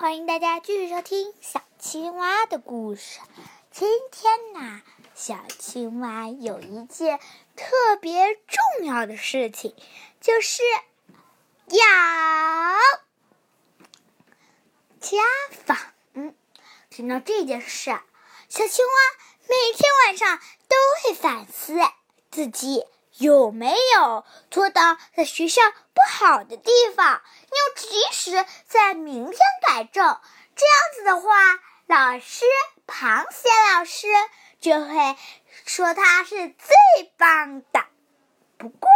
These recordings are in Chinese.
欢迎大家继续收听小青蛙的故事。今天呢，小青蛙有一件特别重要的事情，就是要家访。嗯，听到这件事，小青蛙每天晚上都会反思自己。有没有做到在学校不好的地方，要及时在明天改正？这样子的话，老师螃蟹老师就会说他是最棒的。不过，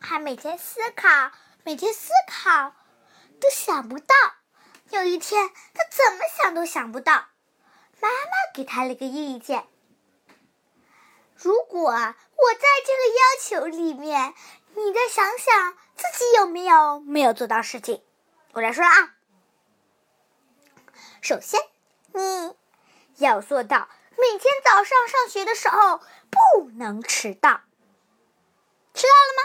他每天思考，每天思考，都想不到。有一天，他怎么想都想不到，妈妈给他了个意见。如果我在这个要求里面，你再想想自己有没有没有做到事情。我来说啊，首先你要做到每天早上上学的时候不能迟到。迟到了吗？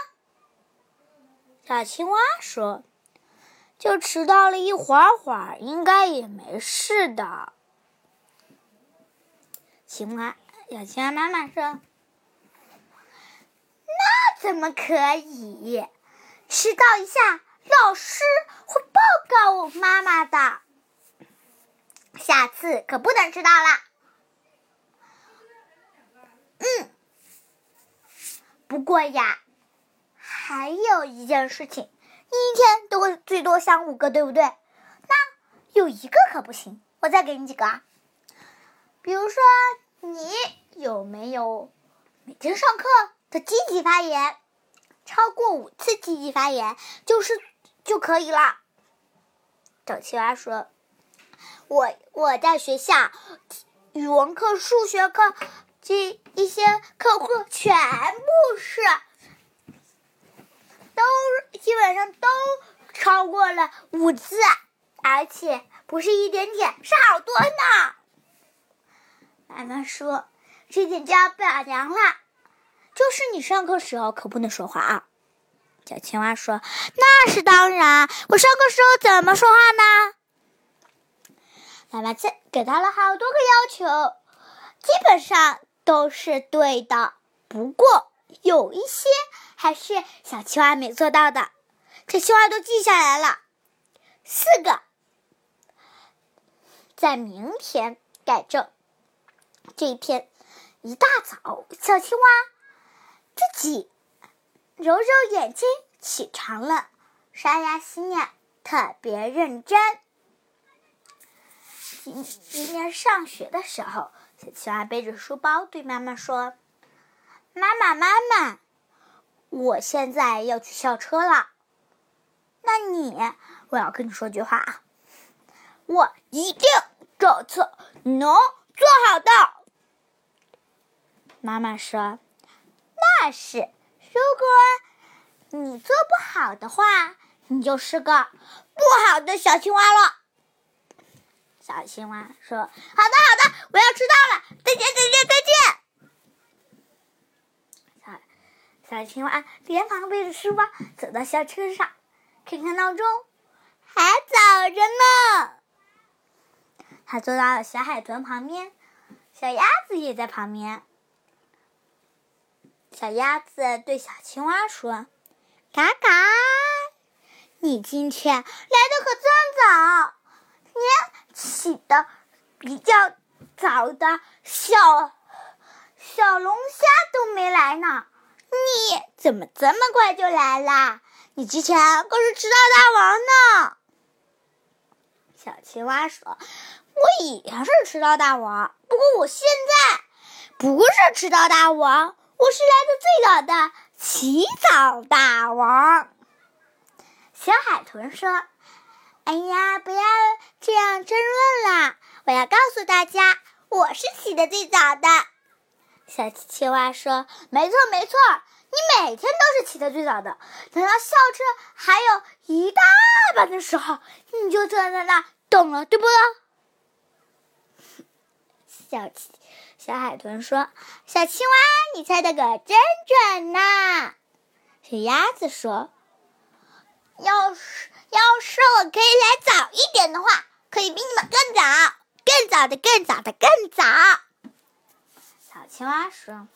小青蛙说：“就迟到了一会儿会儿，应该也没事的。”青蛙。小青蛙妈妈说：“那怎么可以？迟到一下，老师会报告我妈妈的。下次可不能迟到了。”嗯，不过呀，还有一件事情，一天都会最多想五个，对不对？那有一个可不行，我再给你几个啊，比如说你。有没有每天上课的积极发言？超过五次积极发言就是就可以了。小青蛙说：“我我在学校语文课、数学课这一些课课全部是都基本上都超过了五次，而且不是一点点，是好多呢。”妈妈说。这点就要表扬了，就是你上课时候可不能说话啊！小青蛙说：“那是当然，我上课时候怎么说话呢？”妈妈再给他了好多个要求，基本上都是对的，不过有一些还是小青蛙没做到的。这青蛙都记下来了，四个，在明天改正。这一天。一大早，小青蛙自己揉揉眼睛起床了，刷牙洗脸，特别认真。今今天上学的时候，小青蛙背着书包对妈妈说：“妈妈，妈妈，我现在要去校车了。那你，我要跟你说句话啊，我一定这次能做好的。”妈妈说：“那是，如果你做不好的话，你就是个不好的小青蛙了。”小青蛙说：“好的，好的，我要迟到了，再见，再见，再见。”小小青蛙连忙背着书包走到校车上，看看闹钟，还早着呢。他坐到了小海豚旁边，小鸭子也在旁边。小鸭子对小青蛙说：“嘎嘎，你今天来的可真早，连起的比较早的小小龙虾都没来呢。你怎么这么快就来啦？你之前可是迟到大王呢。”小青蛙说：“我以前是迟到大王，不过我现在不是迟到大王。”我是来的最早的起早大王。小海豚说：“哎呀，不要这样争论啦！我要告诉大家，我是起的最早的。”小青蛙说：“没错，没错，你每天都是起的最早的。等到校车还有一大半的时候，你就坐在那等了，对不？”小小海豚说：“小青蛙，你猜的可真准呐！”小鸭子说：“要是要是我可以来早一点的话可以比你们更早，更早的，更早的，更早。”小青蛙说：“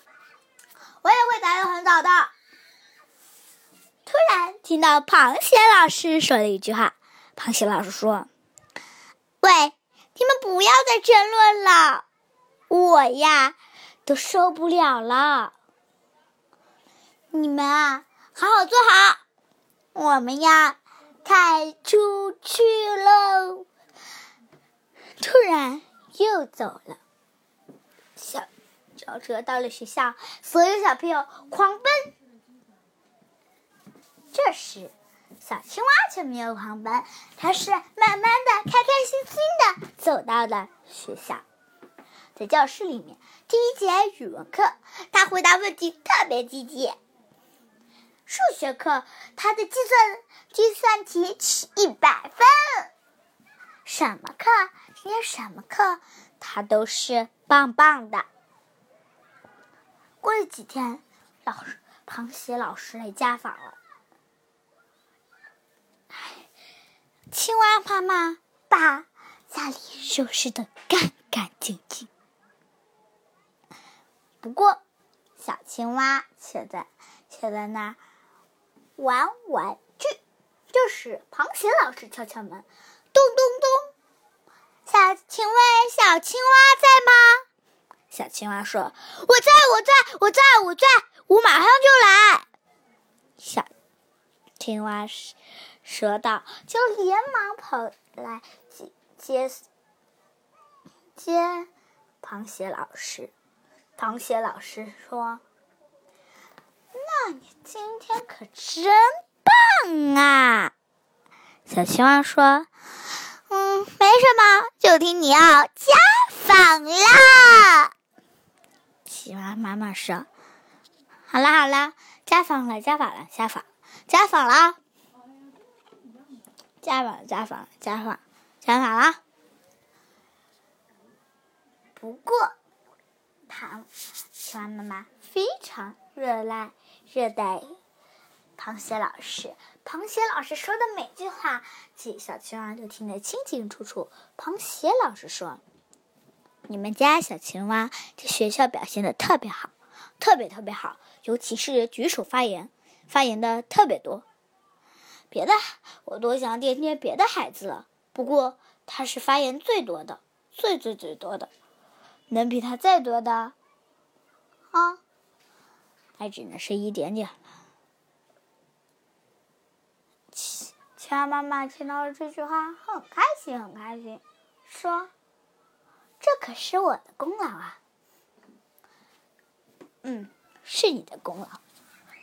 我也会来得很早的。”突然听到螃蟹老师说了一句话：“螃蟹老师说，喂，你们不要再争论了，我呀都受不了了。你们啊，好好坐好，我们呀开出去喽。”突然又走了。小小车到了学校，所有小朋友狂奔。这时，小青蛙却没有狂奔，它是慢慢的、开开心心的走到了学校。在教室里面，第一节语文课，他回答问题特别积极。数学课，他的计算计算题取一百分。什么课？今天什么课？他都是棒棒的。过了几天，老师螃蟹老师来家访了。青蛙妈妈把家里收拾的干干净净，不过小青蛙却在却在那玩玩具。这时，螃蟹老师敲敲门，咚咚咚！小，请问小青蛙在吗？小青蛙说：“我在，我在，我在，我在，我马上就来。”小青蛙。说道，就连忙跑来接接接螃蟹老师。螃蟹老师说：“那你今天可真棒啊！”小青蛙说：“嗯，没什么，就听你要家访啦。”青蛙妈妈说：“好了好了，家访了家访了家访家访了。”家访，家访，家访，家访了。不过，螃青蛙妈妈非常热爱热带螃蟹老师。螃蟹老师说的每句话，小青蛙都听得清清楚楚。螃蟹老师说：“你们家小青蛙在学校表现的特别好，特别特别好，尤其是举手发言，发言的特别多。”别的我多想点点别的孩子了，不过他是发言最多的，最最最多的，能比他再多的，啊，还只能是一点点了。青蛙妈妈听到了这句话，很开心，很开心，说：“这可是我的功劳啊！”嗯，是你的功劳，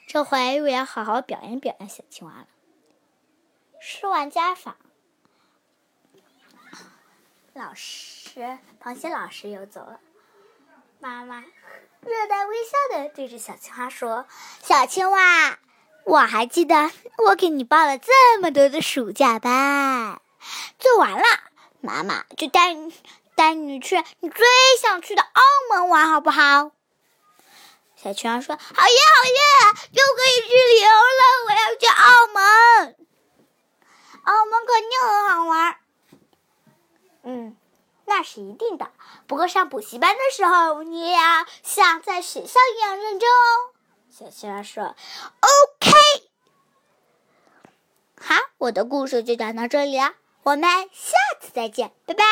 这回我要好好表扬表扬小青蛙了。说完家访，老师，时螃蟹老师又走了。妈妈热带微笑的对着小青蛙说：“小青蛙，我还记得我给你报了这么多的暑假班，做完了，妈妈就带你带你去你最想去的澳门玩，好不好？”小青蛙说：“好耶，好耶，又可以去旅游了！我要去澳门。”澳门肯定很好玩，嗯，那是一定的。不过上补习班的时候，你也要像在学校一样认真哦。小青蛙说：“OK。”好，我的故事就讲到这里了，我们下次再见，拜拜。